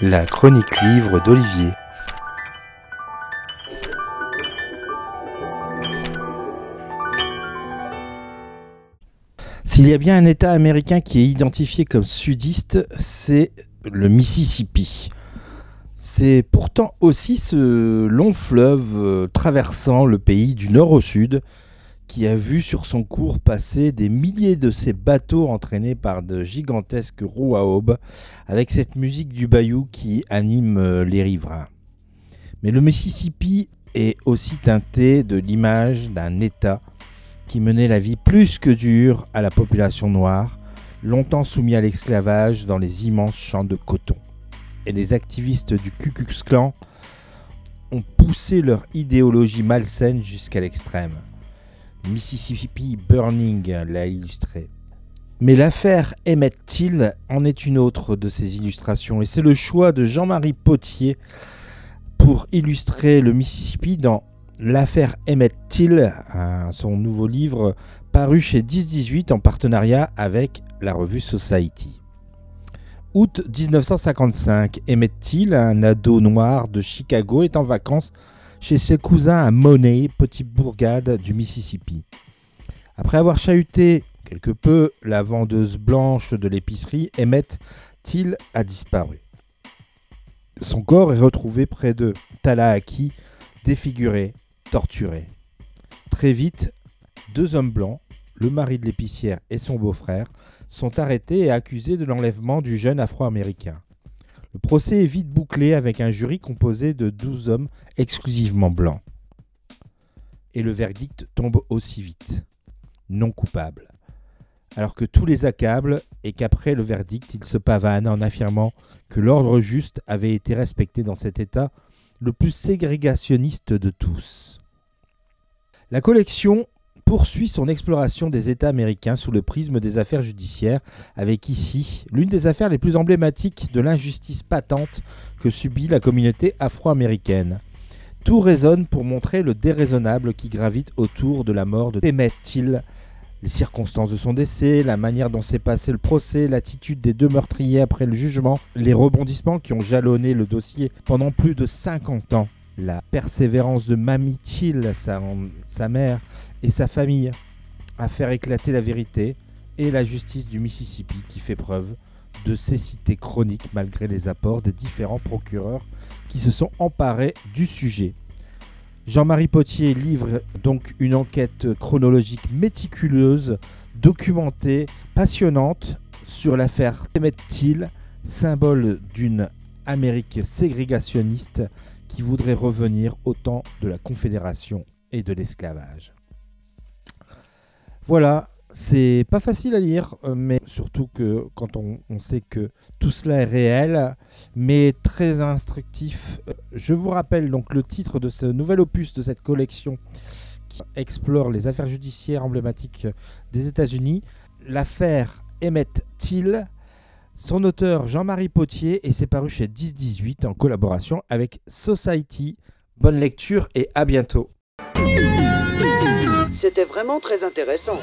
La chronique livre d'Olivier. S'il y a bien un État américain qui est identifié comme sudiste, c'est le Mississippi. C'est pourtant aussi ce long fleuve euh, traversant le pays du nord au sud qui a vu sur son cours passer des milliers de ces bateaux entraînés par de gigantesques roues à aubes avec cette musique du bayou qui anime euh, les riverains. Mais le Mississippi est aussi teinté de l'image d'un État qui menait la vie plus que dure à la population noire, longtemps soumis à l'esclavage dans les immenses champs de coton et les activistes du Ku Klux Klan ont poussé leur idéologie malsaine jusqu'à l'extrême. Mississippi Burning l'a illustré. Mais l'affaire Emmett Till en est une autre de ces illustrations, et c'est le choix de Jean-Marie Potier pour illustrer le Mississippi dans L'affaire Emmett Till, son nouveau livre paru chez 1018 en partenariat avec la revue Society. Août 1955, Emmett Till, un ado noir de Chicago, est en vacances chez ses cousins à Money, petite bourgade du Mississippi. Après avoir chahuté quelque peu la vendeuse blanche de l'épicerie, Emmett Till a disparu. Son corps est retrouvé près de Tallahassee, défiguré, torturé. Très vite, deux hommes blancs, le mari de l'épicière et son beau-frère, sont arrêtés et accusés de l'enlèvement du jeune Afro-Américain. Le procès est vite bouclé avec un jury composé de 12 hommes exclusivement blancs. Et le verdict tombe aussi vite. Non coupable. Alors que tous les accablent et qu'après le verdict, ils se pavanent en affirmant que l'ordre juste avait été respecté dans cet État le plus ségrégationniste de tous. La collection poursuit son exploration des États américains sous le prisme des affaires judiciaires, avec ici l'une des affaires les plus emblématiques de l'injustice patente que subit la communauté afro-américaine. Tout résonne pour montrer le déraisonnable qui gravite autour de la mort de Emmett Till, les circonstances de son décès, la manière dont s'est passé le procès, l'attitude des deux meurtriers après le jugement, les rebondissements qui ont jalonné le dossier pendant plus de 50 ans, la persévérance de Mamie Till, sa, mère, et sa famille à faire éclater la vérité et la justice du Mississippi qui fait preuve de cécité chronique malgré les apports des différents procureurs qui se sont emparés du sujet. Jean-Marie Potier livre donc une enquête chronologique méticuleuse, documentée, passionnante sur l'affaire Emmett Till, symbole d'une Amérique ségrégationniste qui voudrait revenir au temps de la Confédération et de l'esclavage. Voilà, c'est pas facile à lire, euh, mais surtout que quand on, sait que tout cela est réel, mais très instructif. Euh, je vous rappelle donc le titre de ce nouvel opus de cette collection qui explore les affaires judiciaires emblématiques des États-Unis, l'affaire Emmett Till. Son auteur Jean-Marie Potier et c'est paru chez 1018 en collaboration avec Society. Bonne lecture et à bientôt. C'était vraiment très intéressant.